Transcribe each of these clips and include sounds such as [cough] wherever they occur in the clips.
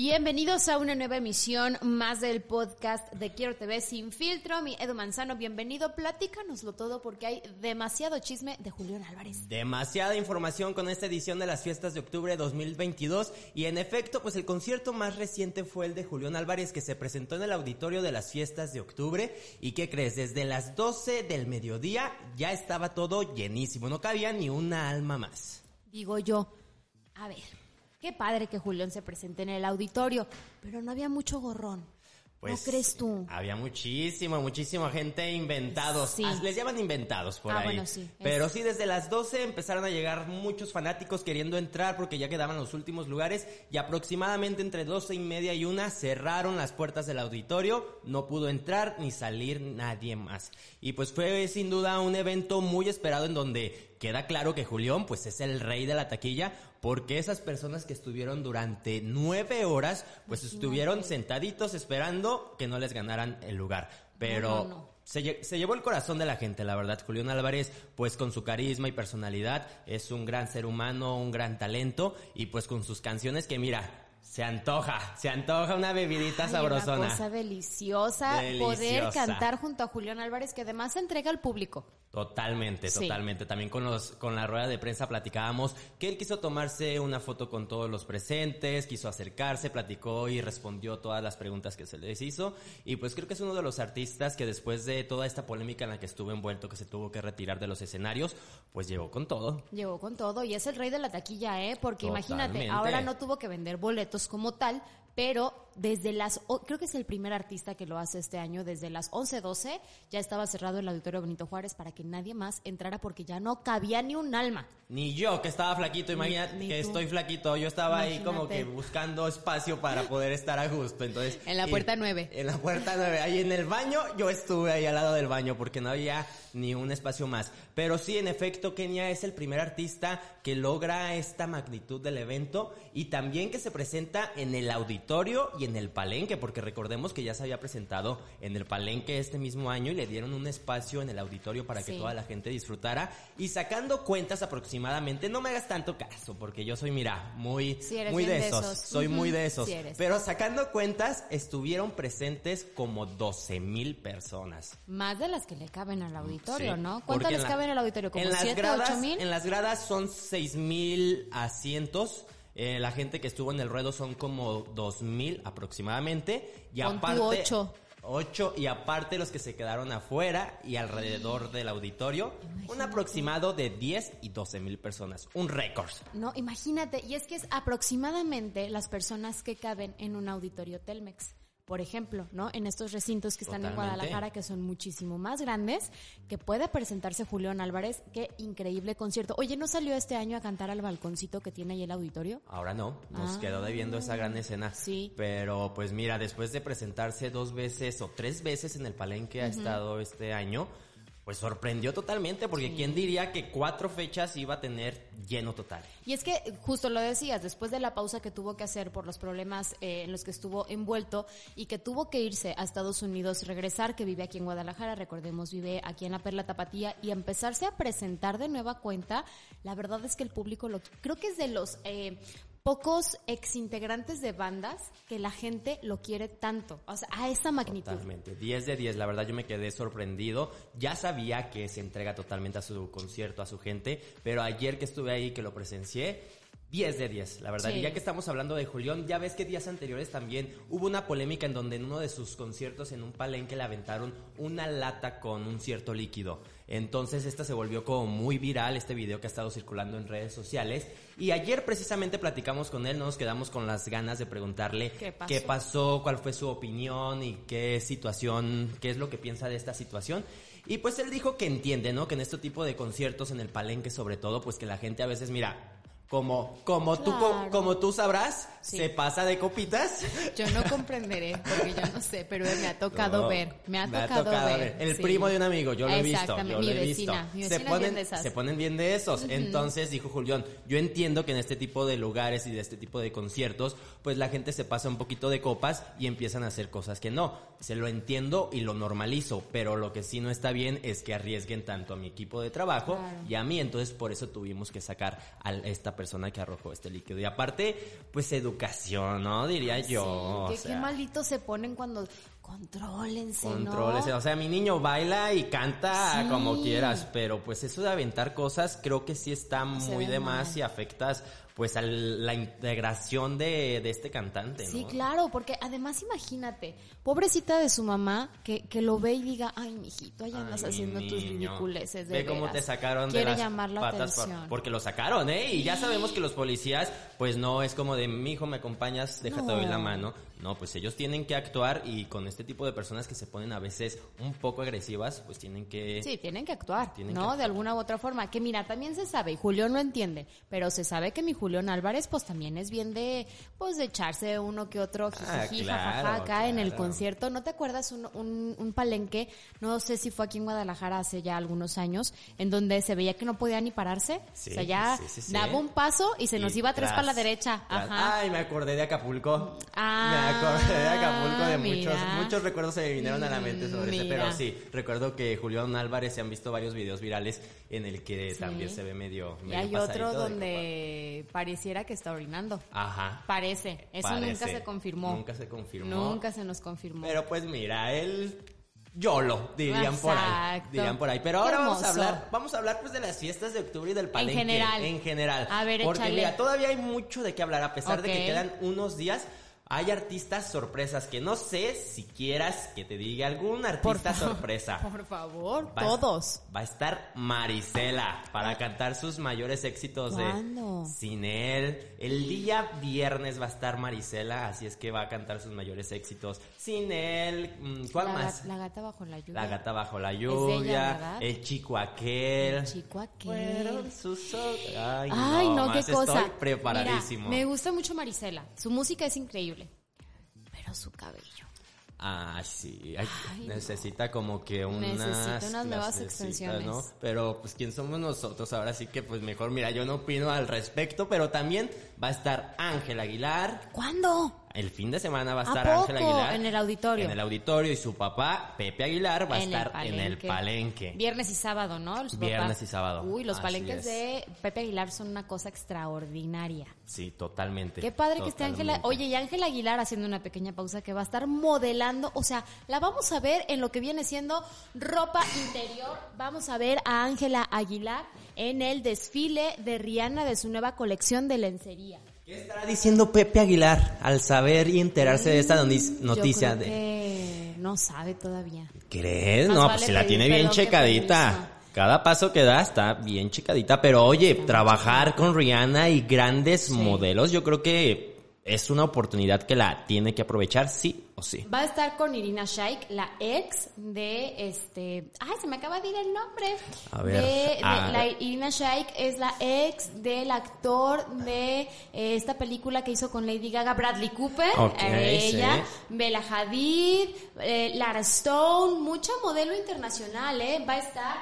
Bienvenidos a una nueva emisión más del podcast de Quiero TV Sin Filtro. Mi Edu Manzano, bienvenido. Platícanoslo todo porque hay demasiado chisme de Julián Álvarez. Demasiada información con esta edición de las fiestas de octubre de 2022 y en efecto, pues el concierto más reciente fue el de Julián Álvarez que se presentó en el auditorio de las fiestas de octubre y ¿qué crees? Desde las 12 del mediodía ya estaba todo llenísimo, no cabía ni una alma más. Digo yo, a ver, Qué padre que Julián se presente en el auditorio, pero no había mucho gorrón. ¿No Pues, crees tú? Había muchísima, muchísima gente inventados. Sí. Ah, Les llaman inventados por Ah, ahí. bueno, sí, Pero es- sí, desde las 12 empezaron a llegar muchos fanáticos queriendo entrar porque ya quedaban los últimos lugares y aproximadamente entre 12 y media y una cerraron las puertas del auditorio. No pudo entrar ni salir nadie más. Y pues fue sin duda un evento muy esperado en donde queda claro que Julián pues es el rey de la taquilla porque esas personas que estuvieron durante nueve horas pues estuvieron sentaditos esperando que no les ganaran el lugar. Pero No, no, no. Se, se llevó el corazón de la gente, la verdad. Julián Álvarez, pues con su carisma y personalidad, es un gran ser humano, un gran talento y pues con sus canciones que mira, se antoja, se antoja una bebidita Ay, sabrosona. Una cosa deliciosa, poder cantar junto a Julián Álvarez, que además se entrega al público. Totalmente, Sí. totalmente. También con los, con la rueda de prensa platicábamos que él quiso tomarse una foto con todos los presentes, quiso acercarse, platicó y respondió todas las preguntas que se les hizo. Y pues creo que es uno de los artistas que después de toda esta polémica en la que estuvo envuelto, que se tuvo que retirar de los escenarios, pues llegó con todo. Llegó con todo y es el rey de la taquilla, ¿eh? Porque imagínate, ahora no tuvo que vender boletos como tal, pero desde las, creo que es el primer artista que lo hace este año, desde las 11.12 ya estaba cerrado el auditorio Benito Juárez para que nadie más entrara porque ya no cabía ni un alma. Ni yo, que estaba flaquito, imagínate ni que tú. estoy flaquito, yo estaba ahí como que buscando espacio para poder estar a gusto, entonces... En la y- puerta nueve. En la puerta 9, ahí en el baño, yo estuve ahí al lado del baño porque no había ni un espacio más. Pero sí, en efecto, Kenia es el primer artista que logra esta magnitud del evento y también que se presenta en el auditorio y en el palenque, porque recordemos que ya se había presentado en el palenque este mismo año y le dieron un espacio en el auditorio para que Sí. toda la gente disfrutara. Y sacando cuentas aproximadamente, no me hagas tanto caso, porque yo soy, mira, muy, Sí, eres muy de de esos. Soy muy de esos. sí. Pero sacando cuentas, estuvieron presentes como 12 mil personas. Más de las que le caben al auditorio, ¿no? ¿Cuánto en les la- cabe en el auditorio? ¿Como en las 7, gradas, 8 mil? En las gradas son 6 mil asientos. Eh, la gente que estuvo en el ruedo son como 2 mil aproximadamente. Y aparte... ocho. 8 y aparte los que se quedaron afuera y alrededor del auditorio, un aproximado de 10 y 12 mil personas. Un récord. No, imagínate, y es que es aproximadamente las personas que caben en un auditorio Telmex. Por ejemplo, ¿no? En estos recintos que están en. Guadalajara, que son muchísimo más grandes, que puede presentarse Julián Álvarez. Qué increíble concierto. Oye, ¿no salió este año a cantar al balconcito que tiene ahí el auditorio? Ahora no, nos Ah. quedó debiendo esa gran escena. Sí. Pero pues mira, después de presentarse dos veces o tres veces en el palenque ha estado este año, pues sorprendió totalmente porque quién diría que cuatro fechas iba a tener lleno total. Y es que, justo lo decías, después de la pausa que tuvo que hacer por los problemas eh, en los que estuvo envuelto y que tuvo que irse a Estados Unidos, regresar, que vive aquí en Guadalajara, recordemos, vive aquí en la Perla Tapatía, y empezarse a presentar de nueva cuenta, la verdad es que el público lo, creo que es de los, eh, pocos exintegrantes de bandas que la gente lo quiere tanto, o sea, a esta magnitud. Totalmente, 10 de 10, la verdad yo me quedé sorprendido, ya sabía que se entrega totalmente a su concierto, a su gente, pero ayer que estuve ahí, que lo presencié, 10 de 10, la verdad. Sí. Y ya que estamos hablando de Julián, ya ves que días anteriores también hubo una polémica en donde en uno de sus conciertos en un palenque le aventaron una lata con un cierto líquido. Entonces esta se volvió como muy viral, este video que ha estado circulando en redes sociales. Y ayer precisamente platicamos con él, no nos quedamos con las ganas de preguntarle ¿Qué pasó? qué pasó, cuál fue su opinión y qué situación, qué es lo que piensa de esta situación. Y pues él dijo que entiende, ¿no? Que en este tipo de conciertos, en el palenque sobre todo, pues que la gente a veces, mira, como, como tú, como tú sabrás, Sí. se pasa de copitas. Yo no comprenderé, porque yo no sé, pero me ha tocado No, ver, me ha tocado, ver. El sí. primo de un amigo, yo lo he visto, yo mi lo he vecina, visto. mi se vecina ponen, de esas. se ponen bien de esos. Entonces dijo Julián, yo entiendo que en este tipo de lugares y de este tipo de conciertos, pues la gente se pasa un poquito de copas y empiezan a hacer cosas que no. Se lo entiendo y lo normalizo, pero lo que sí no está bien es que arriesguen tanto a mi equipo de trabajo Claro. y a mí, entonces por eso tuvimos que sacar a esta persona que arrojó este líquido. Y aparte, pues educación, ¿no? Diría yo. Sí, o que qué malitos se ponen cuando contrólense, ¿no? Controles, o sea, mi niño baila y canta Sí. como quieras, pero pues eso de aventar cosas creo que sí está Se muy de más y afectas pues a la integración de, de este cantante, ¿no? Sí, claro, porque además imagínate, pobrecita de su mamá, que, que lo ve y diga, ay, mijito, ahí andas Ay, haciendo tus ridiculeces de Ve cómo veras". te sacaron Quiere de las llamar la patas por- atención. porque lo sacaron, ¿eh? Y ya sabemos que los policías, pues no es como de, mi hijo, me acompañas, déjate doy la No. mano. No, pues ellos tienen que actuar y con este tipo de personas que se ponen a veces un poco agresivas, pues tienen que... Sí, tienen que actuar, Tienen ¿no? que actuar. De alguna u otra forma. Que mira, también se sabe, y Julián lo entiende, pero se sabe que mi Julián Álvarez, pues también es bien de, pues de echarse uno que otro Ah, claro, jajaja, acá en el concierto. ¿No te acuerdas un, un, un palenque? No sé si fue aquí en Guadalajara hace ya algunos años, en donde se veía que no podía ni pararse. Sí, o sea, ya sí, sí, sí. daba un paso y se nos iba tres para la derecha. tras. Ajá. Ay, me acordé de Acapulco. Ah, acordé [laughs] de Acapulco, de muchos, muchos recuerdos se me vinieron a la mente sobre. Mira. Pero sí, recuerdo que Julián Álvarez se han visto varios videos virales en el que Sí. también se ve medio. Y hay otro de donde pareciera que está orinando. Ajá. Parece. Eso nunca se confirmó. Nunca se confirmó. Nunca se nos confirmó. Pero pues mira, él YOLO, dirían por ahí. Dirían por ahí. Pero ahora vamos a hablar, vamos a hablar pues de las fiestas de octubre y del palenque. general. En general. A ver, Porque échale. mira, todavía hay mucho de qué hablar, a pesar de que quedan unos días. Hay artistas sorpresas que no sé si quieras que te diga algún artista sorpresa. [laughs] Por favor, Va a- todos. Va a estar Marisela para cantar sus mayores éxitos ¿Cuándo? de Sin él. El día viernes va a estar Marisela, así es que va a cantar sus mayores éxitos. Sin él, mm, ¿cuál la, más? ga- la gata bajo la lluvia. La gata bajo la lluvia, el chico aquel. El chico aquel. Sus. Ay, Ay, no, qué más cosa. Estoy preparadísimo. Mira, me gusta mucho Marisela. Su música es increíble. Pero su cabello. Ah, sí. Ay, Ay, necesita como que unas, Necesita unas nuevas extensiones. ¿no? Pero pues quién somos nosotros ahora sí que pues mejor, mira, yo no opino al respecto, pero también va a estar Ángel Aguilar. ¿Cuándo? El fin de semana va a ¿A estar Ángel? Aguilar. En el auditorio. En el auditorio y su papá, Pepe Aguilar, va a En el estar en el palenque. Viernes y sábado, ¿no? Viernes y sábado. Uy, los Así palenques es. de Pepe Aguilar son una cosa extraordinaria. Sí, totalmente. Qué padre que esté Ángela. Oye, y Ángela Aguilar haciendo una pequeña pausa que va a estar modelando. O sea, la vamos a ver en lo que viene siendo ropa interior. Vamos a ver a Ángela Aguilar en el desfile de Rihanna de su nueva colección de lencería. ¿Qué estará diciendo Pepe Aguilar al saber y enterarse de esta Mm, Yo noticia? creo que no sabe todavía. ¿Crees? Más No, vale pues si la tiene bien checadita. Cada paso que da está bien checadita. Pero oye, trabajar con Rihanna y grandes modelos, yo creo que es una oportunidad que la tiene que aprovechar sí o sí. Va a estar con Irina Shayk, la ex de este. Ay, se me acaba de ir el nombre. A ver, De, de- a la ver. Irina Shayk es la ex del actor de eh, esta película que hizo con Lady Gaga, Bradley Cooper. Ok, eh, ella, sí. Bella Hadid, eh, Lara Stone, mucha modelo internacional, ¿eh? Va a estar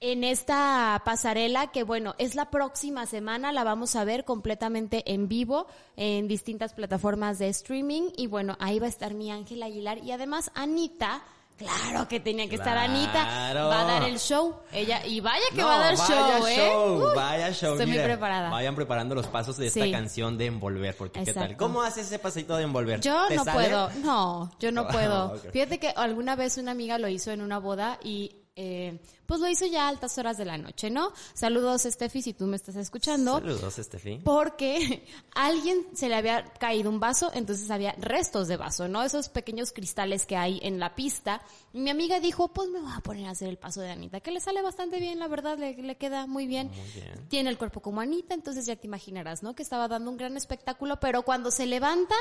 en esta pasarela que bueno, es la próxima semana, la vamos a ver completamente en vivo en distintas plataformas de streaming y bueno, ahí va a estar mi Ángel Aguilar y además Anita, claro que tenía que estar Anita, va a dar el show, ella y vaya que No, va a dar vaya show, ¿eh? show, Uy, vaya show. Estoy muy preparada. Vayan preparando los pasos de esta Sí. canción de Envolver, porque qué tal. ¿Cómo haces ese pasito de Envolver? Yo ¿Te no sale? puedo, no, yo no [laughs] puedo. Fíjate que alguna vez una amiga lo hizo en una boda y eh, pues lo hizo ya a altas horas de la noche, ¿no? Saludos, Steffi, si tú me estás escuchando. Saludos, Estefi. Porque a [laughs] alguien se le había caído un vaso, entonces había restos de vaso, ¿no? Esos pequeños cristales que hay en la pista. Y mi amiga dijo, pues me voy a poner a hacer el paso de Anita, que le sale bastante bien, la verdad, le, le queda muy bien. Muy bien. Tiene el cuerpo como Anita, entonces ya te imaginarás, ¿no? Que estaba dando un gran espectáculo, pero cuando se levanta,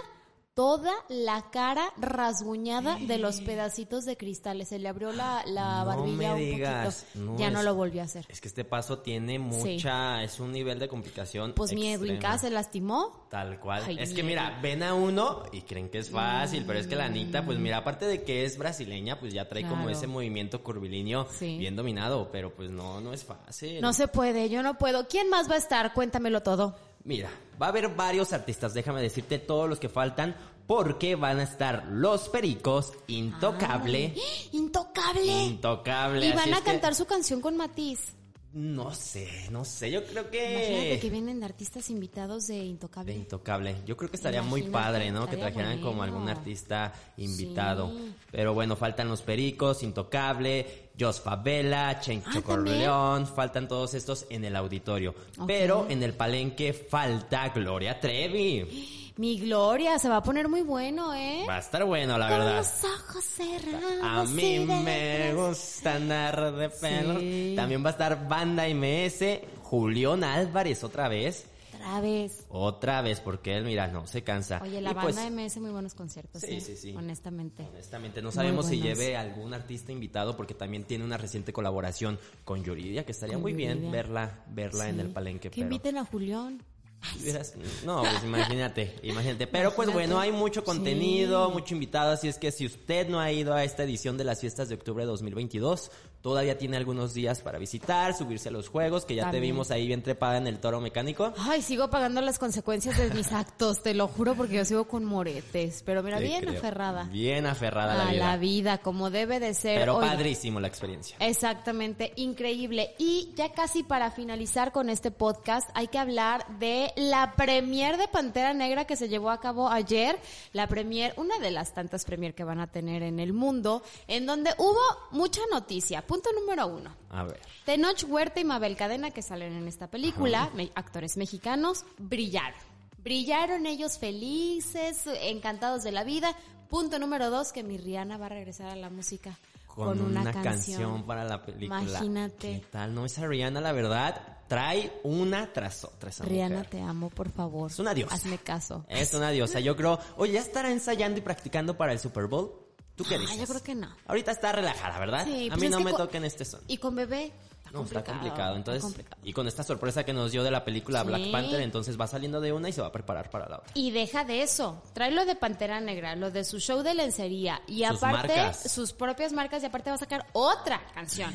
toda la cara rasguñada de los pedacitos de cristales. Se le abrió la, la No barbilla me un digas, poquito. no ya no lo volvió a hacer. Es que este paso tiene mucha, es un nivel de complicación. Pues mi Edwin. K se lastimó. Tal cual. Ay, es que mi mira, ven a uno y creen que es fácil, pero es que la Anita, pues mira, aparte de que es brasileña, pues ya trae como ese movimiento curvilíneo Sí. bien dominado, pero pues no, no es fácil. No se puede, yo no puedo. ¿Quién más va a estar? Cuéntamelo todo. Mira, va a haber varios artistas, déjame decirte todos los que faltan, porque van a estar Los Pericos, Intocable, [gasps] Intocable. Intocable. Y van a que- cantar su canción con Matiz. No sé, no sé, yo creo Imagínate que que... vienen artistas invitados de Intocable. De Intocable. Yo creo que estaría muy padre, ¿no? Que trajeran como algún artista invitado. Sí. Pero bueno, faltan los Pericos, Intocable, Jos Favela, Chencho Ah, Corleón, faltan todos estos en el auditorio. Pero en el palenque falta Gloria Trevi. [gasps] Mi Gloria, se va a poner muy bueno, ¿eh? Va a estar bueno, la Con verdad. los ojos cerrados. A mí me gusta andar de pelo. Sí. También va a estar Banda MS, Julián Álvarez otra vez. Otra vez. Otra vez, porque él, mira, no se cansa. Oye, la Y pues, banda MS muy buenos conciertos. Sí, ¿eh? sí, sí. Honestamente. Honestamente, no sabemos si lleve algún artista invitado porque también tiene una reciente colaboración con Yuridia, que estaría Con muy bien verla, verla en el palenque. Que pero- inviten a Julián. [laughs] No, pues imagínate, imagínate. Pero pues bueno, hay mucho contenido, Sí. mucho invitado, así es que si usted no ha ido a esta edición de las fiestas de octubre de 2022, todavía tiene algunos días para visitar, subirse a los juegos, que ya te vimos ahí bien trepada en el toro mecánico. Ay, sigo pagando las consecuencias de mis actos, te lo juro, porque yo sigo con moretes. Pero mira, Te bien creo. aferrada. Bien aferrada a la a vida. la vida, como debe de ser. Pero Oiga, padrísimo la experiencia. Exactamente, increíble. Y ya casi para finalizar con este podcast, hay que hablar de la premier de Pantera Negra que se llevó a cabo ayer. La premier, una de las tantas premier que van a tener en el mundo, en donde hubo mucha noticia. Punto número uno. A ver. Tenoch Huerta y Mabel Cadena, que salen en esta película, me- actores mexicanos, brillaron. Brillaron ellos felices, encantados de la vida. Punto número dos, que mi Rihanna va a regresar a la música Con, una, canción. para la película. Imagínate. ¿Qué tal? No, esa Rihanna, la verdad, trae una tras otra esa Rihanna, mujer. te amo, por favor. Es una diosa. Hazme caso. Es una diosa. Yo creo, oye, ¿ya estará ensayando y practicando para el Super Bowl? ¿Tú qué Ah, dices? yo creo que no. Ahorita está relajada, ¿verdad? Sí, a pues mí no me toquen este son. Y con bebé, está No, complicado. está complicado. Entonces, está complicado. y con esta sorpresa que nos dio de la película Sí. Black Panther, entonces va saliendo de una y se va a preparar para la otra. Y deja de eso, trae lo de Pantera Negra, lo de su show de lencería y Sus aparte marcas. sus propias marcas y aparte va a sacar otra canción.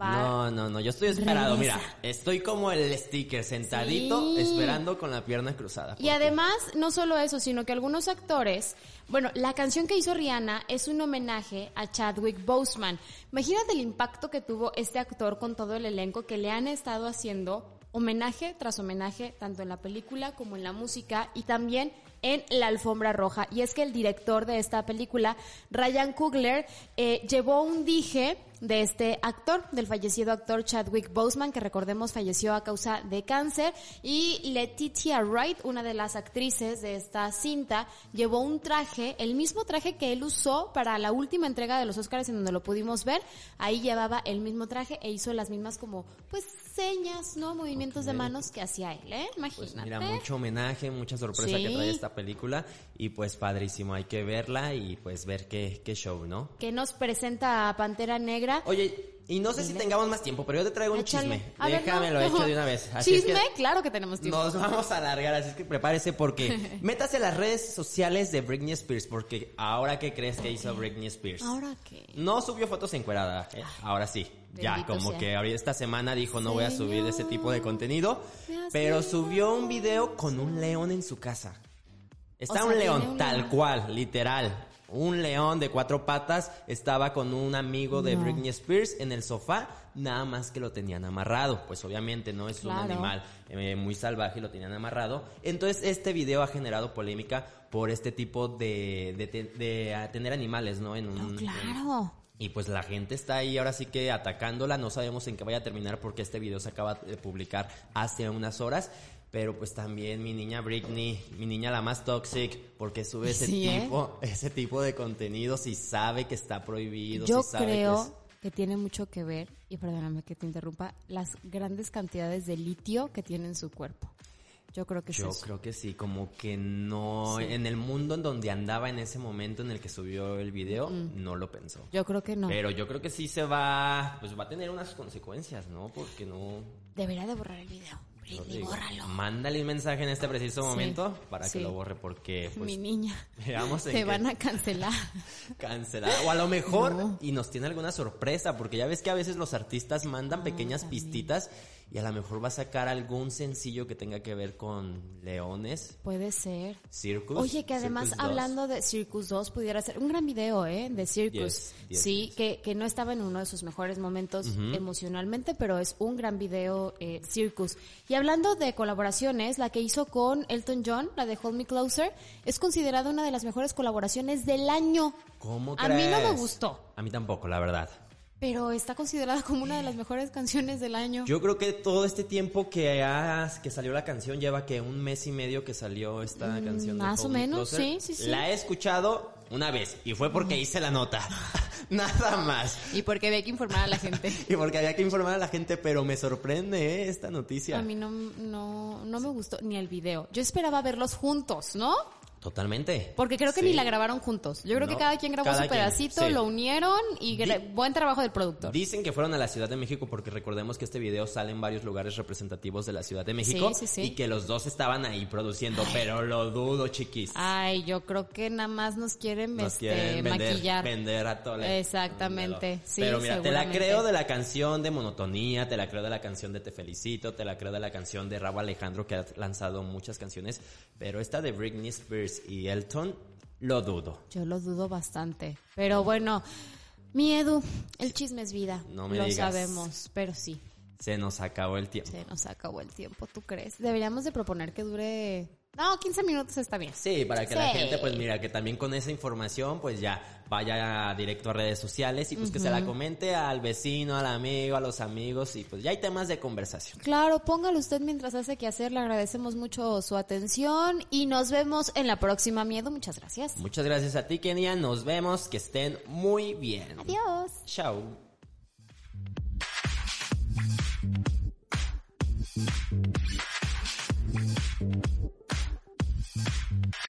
Va No, no, no, yo estoy esperado. Regresa. Mira, estoy como el sticker, sentadito, Sí. esperando con la pierna cruzada. Y además, no solo eso, sino que algunos actores, bueno, la canción que hizo Rihanna es un homenaje a Chadwick Boseman. Imagínate el impacto que tuvo este actor con todo el elenco que le han estado haciendo homenaje tras homenaje, tanto en la película como en la música y también en la alfombra roja. Y es que el director de esta película, Ryan Coogler, eh, llevó un dije de este actor, del fallecido actor Chadwick Boseman, que recordemos falleció a causa de cáncer, y Letitia Wright, una de las actrices de esta cinta, llevó un traje, el mismo traje que él usó para la última entrega de los Oscars en donde lo pudimos ver, ahí llevaba el mismo traje e hizo las mismas como, pues, señas, ¿no? Movimientos de manos que hacía él, ¿eh? Pues Imagínate. mira, mucho homenaje, mucha sorpresa Sí. que trae esta película y pues padrísimo, hay que verla y pues ver qué, qué show, ¿no? que nos presenta a Pantera Negra. Oye, y no sé si tengamos más tiempo, pero yo te traigo un Échale. chisme. A ver, Déjame no. lo hecho de una vez. Así es ¿Chisme? que Claro que tenemos tiempo. nos vamos a alargar, así es que prepárese porque [laughs] métase a las redes sociales de Britney Spears porque ahora qué crees que hizo Britney Spears. ¿Ahora qué? No subió fotos encuerada, eh, ahora sí. Ya, como sea. que ahorita esta semana dijo no voy a subir ese tipo de contenido, pero subió un video con un león en su casa. Está O sea, un león, un tal león. cual, literal. Un león de cuatro patas estaba con un amigo de No. Britney Spears en el sofá, nada más que lo tenían amarrado. Pues obviamente no es un animal eh, muy salvaje y lo tenían amarrado. Entonces este video ha generado polémica por este tipo de, de, de, tener animales, ¿no? En un, No, en- claro. y pues la gente está ahí ahora sí que atacándola, no sabemos en qué vaya a terminar porque este video se acaba de publicar hace unas horas. Pero pues también mi niña Britney, mi niña la más toxic, porque sube ese Sí, ¿eh? tipo, ese tipo de contenidos y sabe que está prohibido. Yo sí sabe que creo es- que, tiene mucho que ver, y perdóname que te interrumpa, las grandes cantidades de litio que tiene en su cuerpo. Yo creo que es Yo eso. creo que sí, como que no, Sí. en el mundo en donde andaba en ese momento en el que subió el video, no lo pensó. Yo creo que no. Pero yo creo que sí se va, pues va a tener unas consecuencias, ¿no? Porque no, Debería de borrar el video. Britney, bórralo. Mándale un mensaje en este preciso Sí, momento para sí. que lo borre porque pues Mi niña. veamos Te van a cancelar. [laughs] cancelar o a lo mejor No. y nos tiene alguna sorpresa porque ya ves que a veces los artistas mandan pequeñas también. pistitas y a lo mejor va a sacar algún sencillo que tenga que ver con leones. Puede ser. Circus. Oye, que además Circus 2. hablando de Circus 2 pudiera ser un gran video, ¿eh? De Circus. Sí, que, que no estaba en uno de sus mejores momentos emocionalmente, pero es un gran video eh, Circus. Y hablando de colaboraciones, la que hizo con Elton John, la de Hold Me Closer, es considerada una de las mejores colaboraciones del año. ¿Cómo A mí no me gustó, A mí tampoco, la verdad. Pero está considerada como una de las mejores canciones del año. Yo creo que todo este tiempo que, ha- que salió la canción lleva que un mes y medio que salió esta canción. de Mm, más o menos, sí, sí, sí. La he escuchado una vez y fue porque hice la nota. [laughs] Nada más. Y porque había que informar a la gente. [laughs] Y porque había que informar a la gente, pero me sorprende ¿eh? esta noticia. A mí no, no, no me gustó ni el video. Yo esperaba verlos juntos, ¿no? Totalmente. Porque creo que Sí. ni la grabaron juntos. Yo creo que cada quien grabó cada su quien, pedacito, sí. lo unieron y buen trabajo del productor. Dicen que fueron a la Ciudad de México porque recordemos que este video sale en varios lugares representativos de la Ciudad de México Sí, y que los dos estaban ahí produciendo, pero lo dudo, chiquis. Ay, yo creo que nada más nos quieren, Nos este, quieren vender, maquillar. vender a Tole. Exactamente, Pero mira, te la creo de la canción de Monotonía, te la creo de la canción de Te Felicito, te la creo de la canción de Rabo Alejandro que ha lanzado muchas canciones, pero esta de Britney Spears y Elton, lo dudo. Yo lo dudo bastante. Pero bueno, miedo, el chisme es vida. No me lo digas. sabemos, pero sí, Se nos acabó el tiempo. se nos acabó el tiempo, ¿tú crees? Deberíamos de proponer que dure... No, 15 minutos está bien. Sí, para que la gente, pues mira, que también con esa información, pues ya vaya directo a redes sociales y pues que se la comente al vecino, al amigo, a los amigos y pues ya hay temas de conversación. Claro, póngalo usted mientras hace que hacer. Le agradecemos mucho su atención y nos vemos en la próxima Miedo. Muchas gracias. Muchas gracias a ti, Kenia. Nos vemos. Que estén muy bien. Adiós. Chao.